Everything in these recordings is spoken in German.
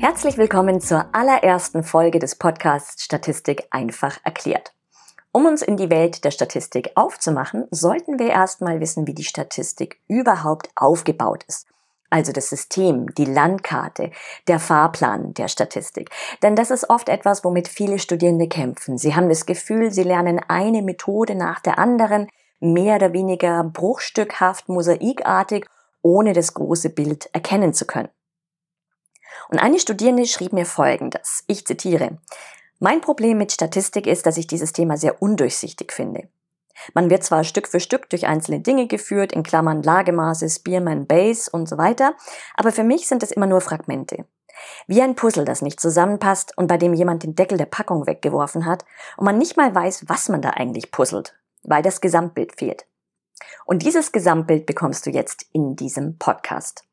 Herzlich willkommen zur allerersten Folge des Podcasts Statistik einfach erklärt. Um uns in die Welt der Statistik aufzumachen, sollten wir erstmal wissen, wie die Statistik überhaupt aufgebaut ist. Also das System, die Landkarte, der Fahrplan der Statistik. Denn das ist oft etwas, womit viele Studierende kämpfen. Sie haben das Gefühl, sie lernen eine Methode nach der anderen, mehr oder weniger bruchstückhaft, mosaikartig, ohne das große Bild erkennen zu können. Und eine Studierende schrieb mir Folgendes. Ich zitiere. Mein Problem mit Statistik ist, dass ich dieses Thema sehr undurchsichtig finde. Man wird zwar Stück für Stück durch einzelne Dinge geführt, in Klammern Lagemaße, Spearman, Base und so weiter, aber für mich sind es immer nur Fragmente. Wie ein Puzzle, das nicht zusammenpasst und bei dem jemand den Deckel der Packung weggeworfen hat und man nicht mal weiß, was man da eigentlich puzzelt, weil das Gesamtbild fehlt. Und dieses Gesamtbild bekommst du jetzt in diesem Podcast.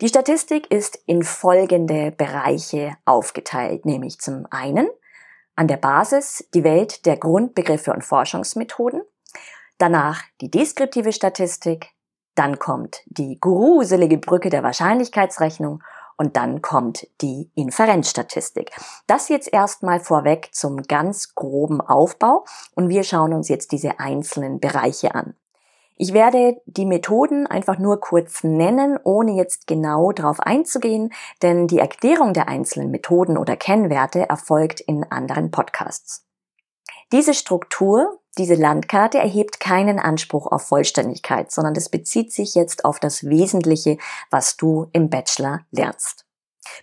Die Statistik ist in folgende Bereiche aufgeteilt, nämlich zum einen an der Basis die Welt der Grundbegriffe und Forschungsmethoden, danach die deskriptive Statistik, dann kommt die gruselige Brücke der Wahrscheinlichkeitsrechnung und dann kommt die Inferenzstatistik. Das jetzt erstmal vorweg zum ganz groben Aufbau und wir schauen uns jetzt diese einzelnen Bereiche an. Ich werde die Methoden einfach nur kurz nennen, ohne jetzt genau darauf einzugehen, denn die Erklärung der einzelnen Methoden oder Kennwerte erfolgt in anderen Podcasts. Diese Struktur, diese Landkarte erhebt keinen Anspruch auf Vollständigkeit, sondern es bezieht sich jetzt auf das Wesentliche, was du im Bachelor lernst.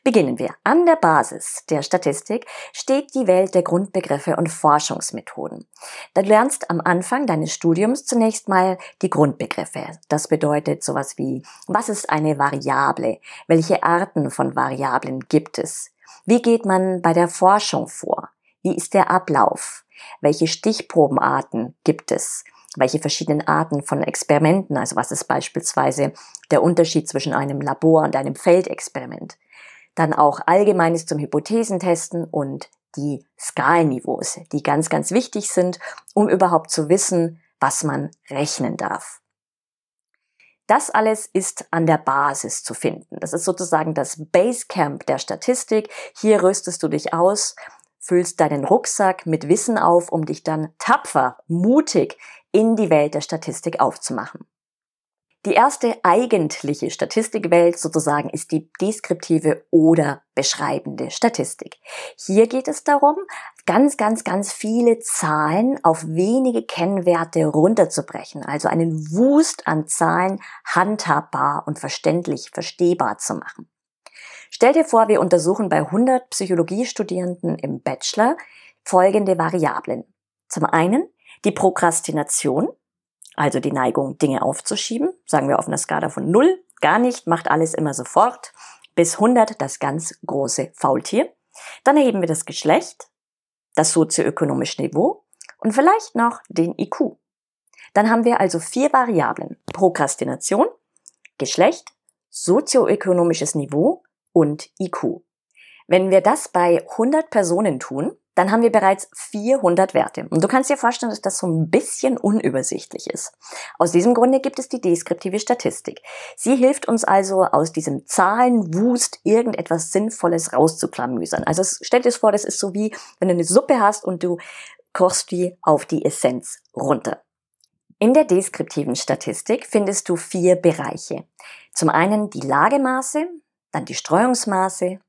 Beginnen wir. An der Basis der Statistik steht die Welt der Grundbegriffe und Forschungsmethoden. Du lernst am Anfang deines Studiums zunächst mal die Grundbegriffe. Das bedeutet sowas wie, was ist eine Variable? Welche Arten von Variablen gibt es? Wie geht man bei der Forschung vor? Wie ist der Ablauf? Welche Stichprobenarten gibt es? Welche verschiedenen Arten von Experimenten? Also was ist beispielsweise der Unterschied zwischen einem Labor und einem Feldexperiment? Dann auch Allgemeines zum Hypothesentesten und die Skalenniveaus, die ganz, ganz wichtig sind, um überhaupt zu wissen, was man rechnen darf. Das alles ist an der Basis zu finden. Das ist sozusagen das Basecamp der Statistik. Hier rüstest du dich aus, füllst deinen Rucksack mit Wissen auf, um dich dann tapfer, mutig in die Welt der Statistik aufzumachen. Die erste eigentliche Statistikwelt sozusagen ist die deskriptive oder beschreibende Statistik. Hier geht es darum, ganz, ganz, ganz viele Zahlen auf wenige Kennwerte runterzubrechen, also einen Wust an Zahlen handhabbar und verständlich verstehbar zu machen. Stell dir vor, wir untersuchen bei 100 Psychologiestudierenden im Bachelor folgende Variablen. Zum einen die Prokrastination, also die Neigung, Dinge aufzuschieben, sagen wir auf einer Skala von 0, gar nicht, macht alles immer sofort, bis 100 das ganz große Faultier. Dann erheben wir das Geschlecht, das sozioökonomische Niveau und vielleicht noch den IQ. Dann haben wir also vier Variablen. Prokrastination, Geschlecht, sozioökonomisches Niveau und IQ. Wenn wir das bei 100 Personen tun, dann haben wir bereits 400 Werte. Und du kannst dir vorstellen, dass das so ein bisschen unübersichtlich ist. Aus diesem Grunde gibt es die deskriptive Statistik. Sie hilft uns also aus diesem Zahlenwust irgendetwas Sinnvolles rauszuklamüsern. Also stell dir vor, das ist so wie, wenn du eine Suppe hast und du kochst die auf die Essenz runter. In der deskriptiven Statistik findest du vier Bereiche. Zum einen die Lagemaße, dann die Streuungsmaße,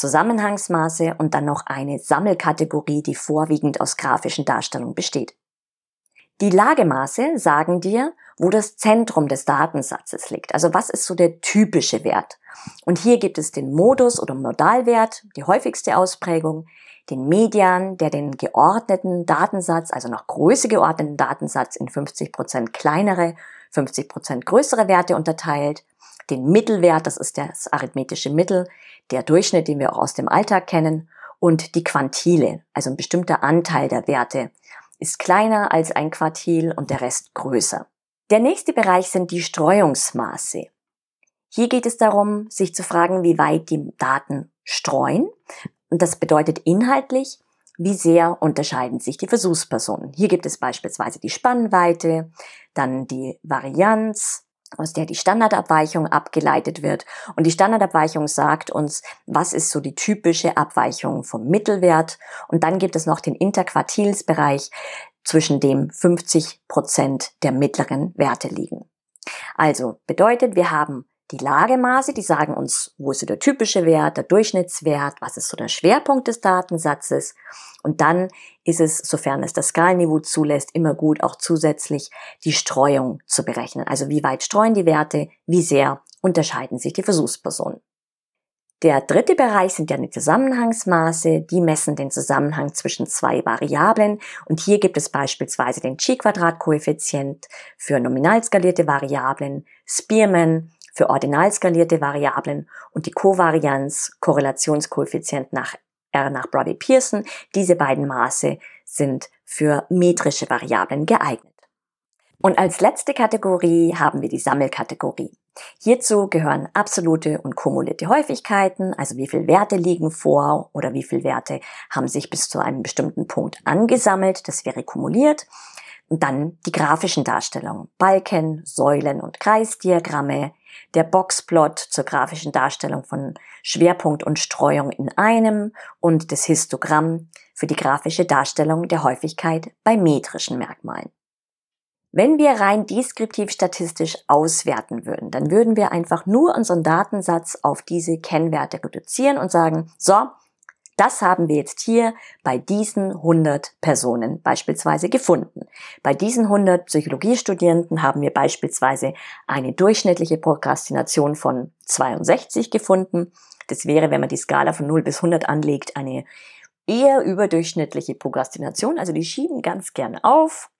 Zusammenhangsmaße und dann noch eine Sammelkategorie, die vorwiegend aus grafischen Darstellungen besteht. Die Lagemaße sagen dir, wo das Zentrum des Datensatzes liegt. Also was ist so der typische Wert? Und hier gibt es den Modus oder Modalwert, die häufigste Ausprägung, den Median, der den geordneten Datensatz, also noch Größe geordneten Datensatz in 50 Prozent kleinere, 50 Prozent größere Werte unterteilt, den Mittelwert, das ist das arithmetische Mittel, der Durchschnitt, den wir auch aus dem Alltag kennen, und die Quantile, also ein bestimmter Anteil der Werte, ist kleiner als ein Quartil und der Rest größer. Der nächste Bereich sind die Streuungsmaße. Hier geht es darum, sich zu fragen, wie weit die Daten streuen. Und das bedeutet inhaltlich, wie sehr unterscheiden sich die Versuchspersonen. Hier gibt es beispielsweise die Spannweite, dann die Varianz, aus der die Standardabweichung abgeleitet wird. Und die Standardabweichung sagt uns, was ist so die typische Abweichung vom Mittelwert. Und dann gibt es noch den Interquartilsbereich, zwischen dem 50 Prozent der mittleren Werte liegen. Also bedeutet, wir haben die Lagemaße, die sagen uns, wo ist so der typische Wert, der Durchschnittswert, was ist so der Schwerpunkt des Datensatzes. Und dann ist es, sofern es das Skalenniveau zulässt, immer gut, auch zusätzlich die Streuung zu berechnen. Also wie weit streuen die Werte, wie sehr unterscheiden sich die Versuchspersonen. Der dritte Bereich sind ja die Zusammenhangsmaße. Die messen den Zusammenhang zwischen zwei Variablen. Und hier gibt es beispielsweise den Chi-Quadrat-Koeffizient für nominal skalierte Variablen, Spearman für ordinal skalierte Variablen und die Kovarianz, Korrelationskoeffizient nach R nach Brody-Pearson. Diese beiden Maße sind für metrische Variablen geeignet. Und als letzte Kategorie haben wir die Sammelkategorie. Hierzu gehören absolute und kumulierte Häufigkeiten, also wie viele Werte liegen vor oder wie viele Werte haben sich bis zu einem bestimmten Punkt angesammelt, das wäre kumuliert. Und dann die grafischen Darstellungen, Balken, Säulen und Kreisdiagramme, der Boxplot zur grafischen Darstellung von Schwerpunkt und Streuung in einem und das Histogramm für die grafische Darstellung der Häufigkeit bei metrischen Merkmalen. Wenn wir rein deskriptiv statistisch auswerten würden, dann würden wir einfach nur unseren Datensatz auf diese Kennwerte reduzieren und sagen, so, das haben wir jetzt hier bei diesen 100 Personen beispielsweise gefunden. Bei diesen 100 Psychologiestudierenden haben wir beispielsweise eine durchschnittliche Prokrastination von 62 gefunden. Das wäre, wenn man die Skala von 0 bis 100 anlegt, eine eher überdurchschnittliche Prokrastination. Also die schieben ganz gern auf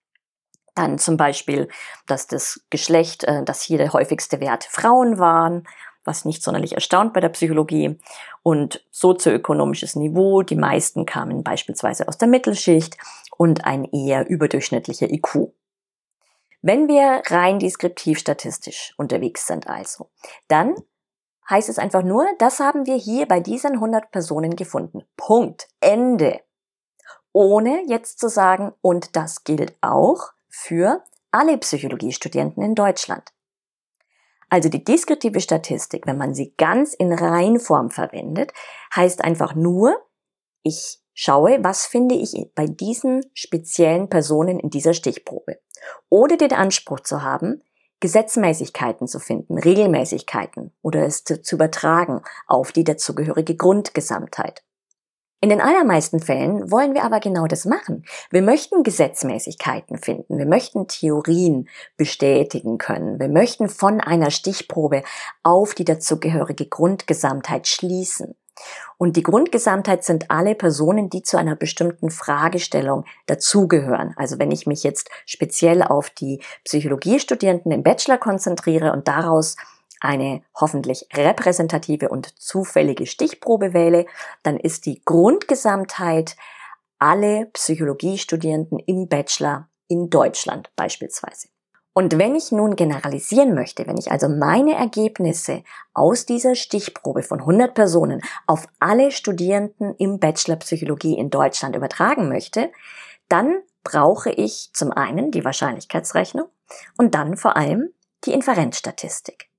dann zum Beispiel, dass das Geschlecht, äh, dass hier der häufigste Wert Frauen waren, was nicht sonderlich erstaunt bei der Psychologie. Und sozioökonomisches Niveau, die meisten kamen beispielsweise aus der Mittelschicht und ein eher überdurchschnittlicher IQ. Wenn wir rein deskriptiv statistisch unterwegs sind also, dann heißt es einfach nur, das haben wir hier bei diesen 100 Personen gefunden. Punkt. Ende. Ohne jetzt zu sagen, und das gilt auch für alle Psychologiestudenten in Deutschland. Also die deskriptive Statistik, wenn man sie ganz in Reinform verwendet, heißt einfach nur, ich schaue, was finde ich bei diesen speziellen Personen in dieser Stichprobe. Oder den Anspruch zu haben, Gesetzmäßigkeiten zu finden, Regelmäßigkeiten oder es zu, zu übertragen auf die dazugehörige Grundgesamtheit. In den allermeisten Fällen wollen wir aber genau das machen. Wir möchten Gesetzmäßigkeiten finden. Wir möchten Theorien bestätigen können. Wir möchten von einer Stichprobe auf die dazugehörige Grundgesamtheit schließen. Und die Grundgesamtheit sind alle Personen, die zu einer bestimmten Fragestellung dazugehören. Also wenn ich mich jetzt speziell auf die Psychologiestudierenden im Bachelor konzentriere und daraus eine hoffentlich repräsentative und zufällige Stichprobe wähle, dann ist die Grundgesamtheit alle Psychologiestudierenden im Bachelor in Deutschland beispielsweise. Und wenn ich nun generalisieren möchte, wenn ich also meine Ergebnisse aus dieser Stichprobe von 100 Personen auf alle Studierenden im Bachelor Psychologie in Deutschland übertragen möchte, dann brauche ich zum einen die Wahrscheinlichkeitsrechnung und dann vor allem die Inferenzstatistik.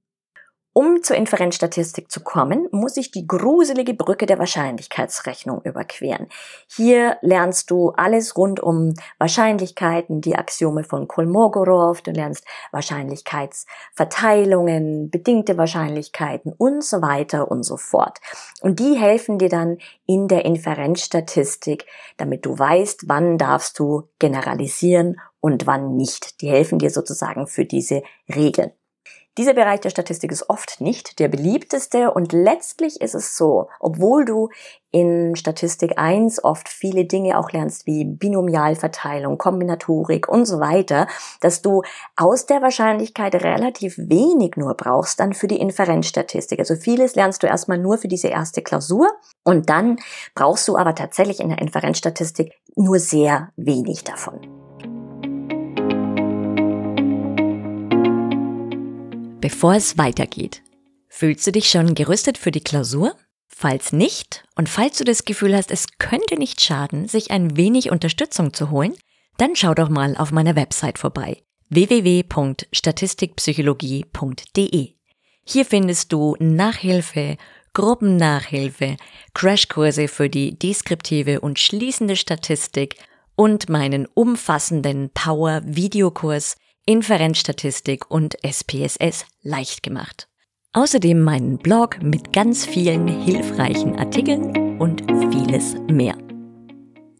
Um zur Inferenzstatistik zu kommen, muss ich die gruselige Brücke der Wahrscheinlichkeitsrechnung überqueren. Hier lernst du alles rund um Wahrscheinlichkeiten, die Axiome von Kolmogorov, du lernst Wahrscheinlichkeitsverteilungen, bedingte Wahrscheinlichkeiten und so weiter und so fort. Und die helfen dir dann in der Inferenzstatistik, damit du weißt, wann darfst du generalisieren und wann nicht. Die helfen dir sozusagen für diese Regeln. Dieser Bereich der Statistik ist oft nicht der beliebteste und letztlich ist es so, obwohl du in Statistik 1 oft viele Dinge auch lernst wie Binomialverteilung, Kombinatorik und so weiter, dass du aus der Wahrscheinlichkeit relativ wenig nur brauchst dann für die Inferenzstatistik. Also vieles lernst du erstmal nur für diese erste Klausur und dann brauchst du aber tatsächlich in der Inferenzstatistik nur sehr wenig davon. Bevor es weitergeht, fühlst du dich schon gerüstet für die Klausur? Falls nicht und falls du das Gefühl hast, es könnte nicht schaden, sich ein wenig Unterstützung zu holen, dann schau doch mal auf meiner Website vorbei www.statistikpsychologie.de. Hier findest du Nachhilfe, Gruppennachhilfe, Crashkurse für die deskriptive und schließende Statistik und meinen umfassenden Power-Videokurs Inferenzstatistik und SPSS leicht gemacht. Außerdem meinen Blog mit ganz vielen hilfreichen Artikeln und vieles mehr.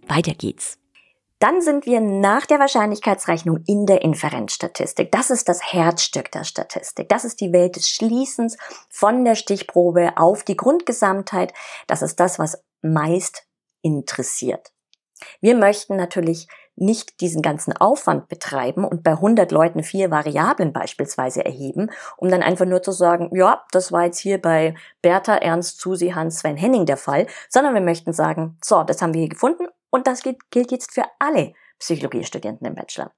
Weiter geht's. Dann sind wir nach der Wahrscheinlichkeitsrechnung in der Inferenzstatistik. Das ist das Herzstück der Statistik. Das ist die Welt des Schließens von der Stichprobe auf die Grundgesamtheit. Das ist das, was meist interessiert. Wir möchten natürlich nicht diesen ganzen Aufwand betreiben und bei 100 Leuten vier Variablen beispielsweise erheben, um dann einfach nur zu sagen, ja, das war jetzt hier bei Bertha, Ernst, Susi, Hans, Sven, Henning der Fall, sondern wir möchten sagen, so, das haben wir hier gefunden und das gilt jetzt für alle Psychologiestudenten im Bachelor.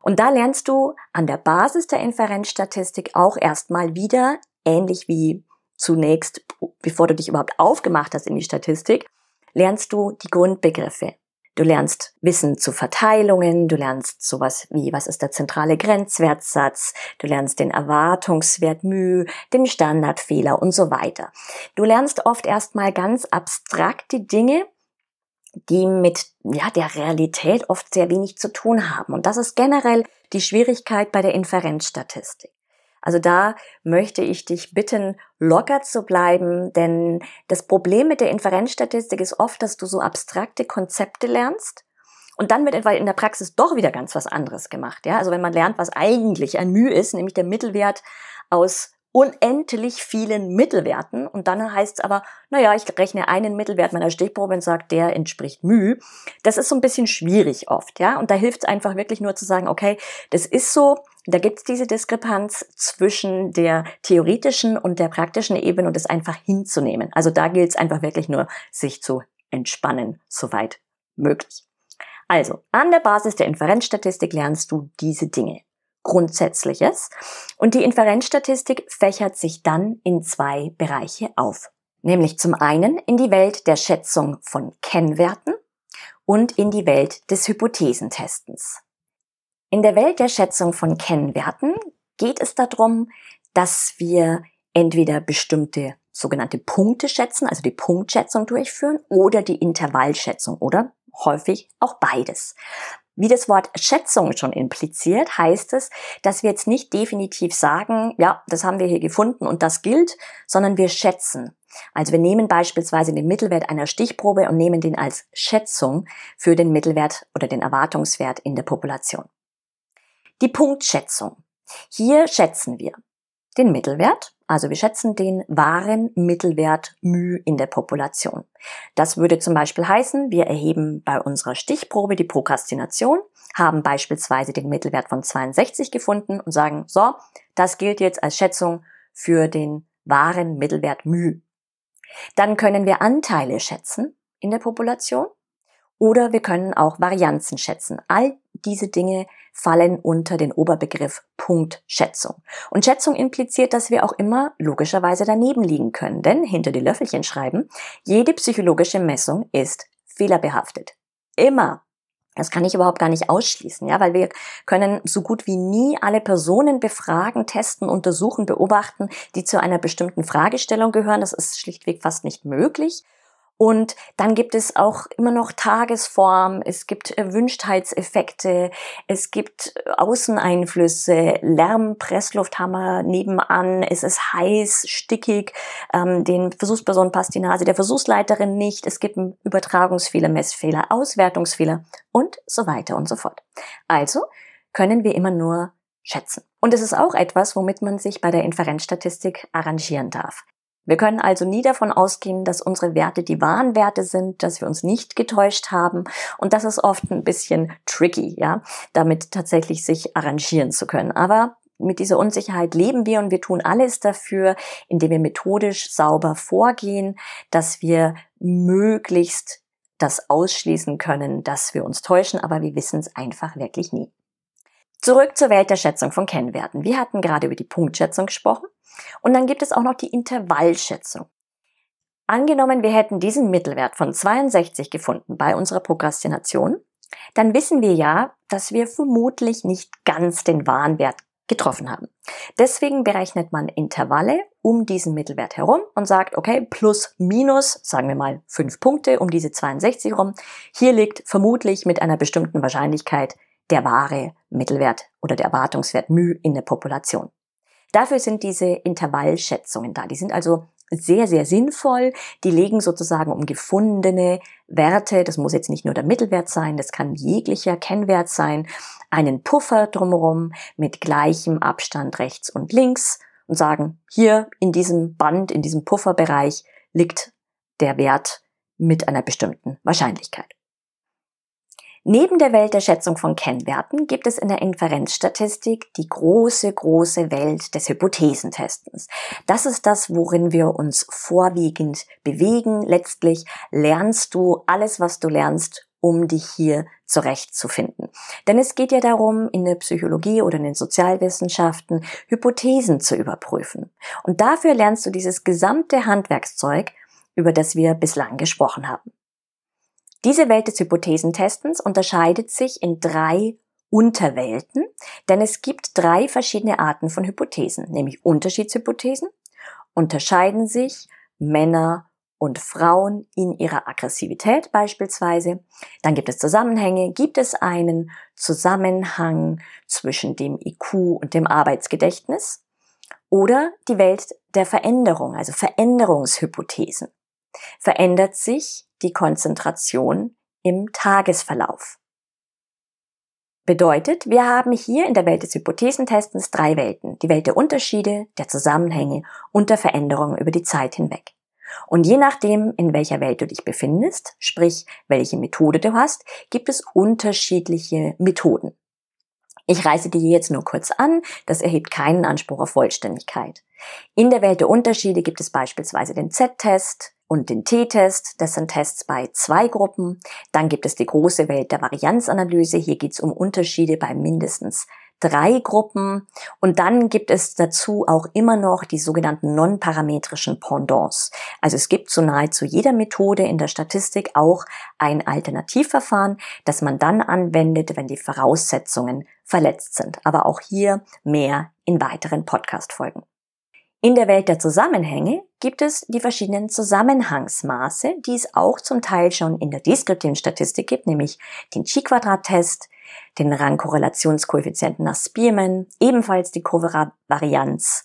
Und da lernst du an der Basis der Inferenzstatistik auch erstmal wieder, ähnlich wie zunächst, bevor du dich überhaupt aufgemacht hast in die Statistik, lernst du die Grundbegriffe. Du lernst Wissen zu Verteilungen, du lernst sowas wie, was ist der zentrale Grenzwertsatz, du lernst den Erwartungswert μ, den Standardfehler und so weiter. Du lernst oft erstmal ganz abstrakte Dinge, die mit ja, der Realität oft sehr wenig zu tun haben. Und das ist generell die Schwierigkeit bei der Inferenzstatistik. Also da möchte ich dich bitten, locker zu bleiben, denn das Problem mit der Inferenzstatistik ist oft, dass du so abstrakte Konzepte lernst und dann wird etwa in der Praxis doch wieder ganz was anderes gemacht. Ja, also wenn man lernt, was eigentlich ein Mühe ist, nämlich der Mittelwert aus unendlich vielen Mittelwerten und dann heißt es aber, naja, ich rechne einen Mittelwert meiner Stichprobe und sage, der entspricht μ. Das ist so ein bisschen schwierig oft, ja, und da hilft es einfach wirklich nur zu sagen, okay, das ist so, da gibt es diese Diskrepanz zwischen der theoretischen und der praktischen Ebene und das einfach hinzunehmen. Also da gilt es einfach wirklich nur, sich zu entspannen, soweit möglich. Also, an der Basis der Inferenzstatistik lernst du diese Dinge. Grundsätzliches. Und die Inferenzstatistik fächert sich dann in zwei Bereiche auf. Nämlich zum einen in die Welt der Schätzung von Kennwerten und in die Welt des Hypothesentestens. In der Welt der Schätzung von Kennwerten geht es darum, dass wir entweder bestimmte sogenannte Punkte schätzen, also die Punktschätzung durchführen, oder die Intervallschätzung oder häufig auch beides. Wie das Wort Schätzung schon impliziert, heißt es, dass wir jetzt nicht definitiv sagen, ja, das haben wir hier gefunden und das gilt, sondern wir schätzen. Also wir nehmen beispielsweise den Mittelwert einer Stichprobe und nehmen den als Schätzung für den Mittelwert oder den Erwartungswert in der Population. Die Punktschätzung. Hier schätzen wir den Mittelwert, also wir schätzen den wahren Mittelwert μ in der Population. Das würde zum Beispiel heißen, wir erheben bei unserer Stichprobe die Prokrastination, haben beispielsweise den Mittelwert von 62 gefunden und sagen, so, das gilt jetzt als Schätzung für den wahren Mittelwert μ. Dann können wir Anteile schätzen in der Population oder wir können auch Varianzen schätzen. All diese Dinge fallen unter den Oberbegriff Punktschätzung. Und Schätzung impliziert, dass wir auch immer logischerweise daneben liegen können, denn hinter die Löffelchen schreiben, jede psychologische Messung ist fehlerbehaftet. Immer. Das kann ich überhaupt gar nicht ausschließen, ja, weil wir können so gut wie nie alle Personen befragen, testen, untersuchen, beobachten, die zu einer bestimmten Fragestellung gehören. Das ist schlichtweg fast nicht möglich. Und dann gibt es auch immer noch Tagesform, es gibt Erwünschtheitseffekte, es gibt Außeneinflüsse, Lärm, Presslufthammer nebenan, es ist heiß, stickig, ähm, den Versuchspersonen passt die Nase der Versuchsleiterin nicht, es gibt Übertragungsfehler, Messfehler, Auswertungsfehler und so weiter und so fort. Also können wir immer nur schätzen. Und es ist auch etwas, womit man sich bei der Inferenzstatistik arrangieren darf. Wir können also nie davon ausgehen, dass unsere Werte die wahren Werte sind, dass wir uns nicht getäuscht haben. Und das ist oft ein bisschen tricky, ja, damit tatsächlich sich arrangieren zu können. Aber mit dieser Unsicherheit leben wir und wir tun alles dafür, indem wir methodisch sauber vorgehen, dass wir möglichst das ausschließen können, dass wir uns täuschen, aber wir wissen es einfach wirklich nie. Zurück zur Welt der Schätzung von Kennwerten. Wir hatten gerade über die Punktschätzung gesprochen und dann gibt es auch noch die Intervallschätzung. Angenommen, wir hätten diesen Mittelwert von 62 gefunden bei unserer Prokrastination, dann wissen wir ja, dass wir vermutlich nicht ganz den wahren Wert getroffen haben. Deswegen berechnet man Intervalle um diesen Mittelwert herum und sagt, okay, plus minus, sagen wir mal fünf Punkte um diese 62 rum. Hier liegt vermutlich mit einer bestimmten Wahrscheinlichkeit der wahre Mittelwert oder der Erwartungswert μ in der Population. Dafür sind diese Intervallschätzungen da. Die sind also sehr, sehr sinnvoll. Die legen sozusagen um gefundene Werte, das muss jetzt nicht nur der Mittelwert sein, das kann jeglicher Kennwert sein, einen Puffer drumherum mit gleichem Abstand rechts und links und sagen, hier in diesem Band, in diesem Pufferbereich liegt der Wert mit einer bestimmten Wahrscheinlichkeit. Neben der Welt der Schätzung von Kennwerten gibt es in der Inferenzstatistik die große, große Welt des Hypothesentestens. Das ist das, worin wir uns vorwiegend bewegen. Letztlich lernst du alles, was du lernst, um dich hier zurechtzufinden. Denn es geht ja darum, in der Psychologie oder in den Sozialwissenschaften Hypothesen zu überprüfen. Und dafür lernst du dieses gesamte Handwerkszeug, über das wir bislang gesprochen haben. Diese Welt des Hypothesentestens unterscheidet sich in drei Unterwelten, denn es gibt drei verschiedene Arten von Hypothesen, nämlich Unterschiedshypothesen, unterscheiden sich Männer und Frauen in ihrer Aggressivität beispielsweise. Dann gibt es Zusammenhänge. Gibt es einen Zusammenhang zwischen dem IQ und dem Arbeitsgedächtnis? Oder die Welt der Veränderung, also Veränderungshypothesen. Verändert sich die Konzentration im Tagesverlauf. Bedeutet, wir haben hier in der Welt des Hypothesentestens drei Welten. Die Welt der Unterschiede, der Zusammenhänge und der Veränderungen über die Zeit hinweg. Und je nachdem, in welcher Welt du dich befindest, sprich welche Methode du hast, gibt es unterschiedliche Methoden. Ich reiße die jetzt nur kurz an, das erhebt keinen Anspruch auf Vollständigkeit. In der Welt der Unterschiede gibt es beispielsweise den Z-Test, und den T-Test. Das sind Tests bei zwei Gruppen. Dann gibt es die große Welt der Varianzanalyse. Hier geht es um Unterschiede bei mindestens drei Gruppen. Und dann gibt es dazu auch immer noch die sogenannten non-parametrischen Pendants. Also es gibt zu nahezu jeder Methode in der Statistik auch ein Alternativverfahren, das man dann anwendet, wenn die Voraussetzungen verletzt sind. Aber auch hier mehr in weiteren Podcast-Folgen. In der Welt der Zusammenhänge gibt es die verschiedenen Zusammenhangsmaße, die es auch zum Teil schon in der deskriptiven Statistik gibt, nämlich den Chi-Quadrat-Test, den Rangkorrelationskoeffizienten nach Spearman, ebenfalls die Covarianz,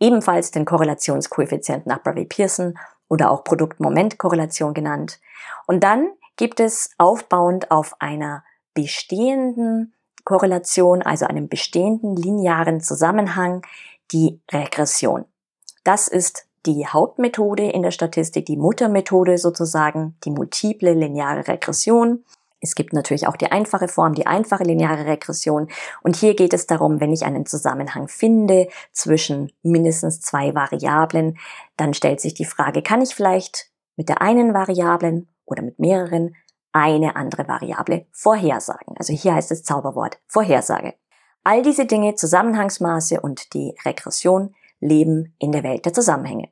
ebenfalls den Korrelationskoeffizienten nach Bravey-Pearson oder auch Produkt-Moment-Korrelation genannt. Und dann gibt es aufbauend auf einer bestehenden Korrelation, also einem bestehenden linearen Zusammenhang, die Regression. Das ist die Hauptmethode in der Statistik, die Muttermethode sozusagen, die multiple lineare Regression. Es gibt natürlich auch die einfache Form, die einfache lineare Regression. Und hier geht es darum, wenn ich einen Zusammenhang finde zwischen mindestens zwei Variablen, dann stellt sich die Frage, kann ich vielleicht mit der einen Variablen oder mit mehreren eine andere Variable vorhersagen? Also hier heißt es Zauberwort Vorhersage. All diese Dinge, Zusammenhangsmaße und die Regression, leben in der Welt der Zusammenhänge.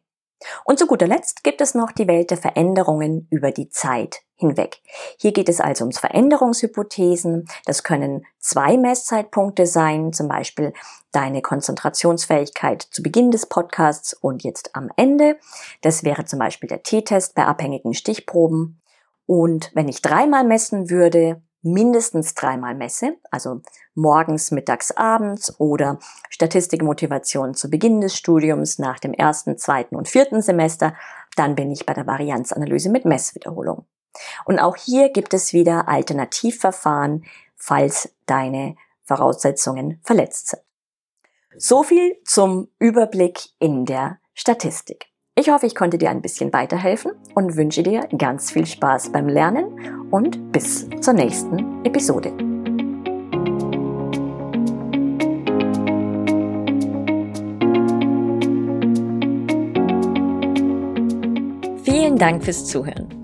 Und zu guter Letzt gibt es noch die Welt der Veränderungen über die Zeit hinweg. Hier geht es also ums Veränderungshypothesen. Das können zwei Messzeitpunkte sein, zum Beispiel deine Konzentrationsfähigkeit zu Beginn des Podcasts und jetzt am Ende. Das wäre zum Beispiel der T-Test bei abhängigen Stichproben. Und wenn ich dreimal messen würde, mindestens dreimal messe, also morgens, mittags, abends oder Statistikmotivation zu Beginn des Studiums nach dem ersten, zweiten und vierten Semester, dann bin ich bei der Varianzanalyse mit Messwiederholung. Und auch hier gibt es wieder Alternativverfahren, falls deine Voraussetzungen verletzt sind. So viel zum Überblick in der Statistik. Ich hoffe, ich konnte dir ein bisschen weiterhelfen und wünsche dir ganz viel Spaß beim Lernen und bis zur nächsten Episode. Vielen Dank fürs Zuhören.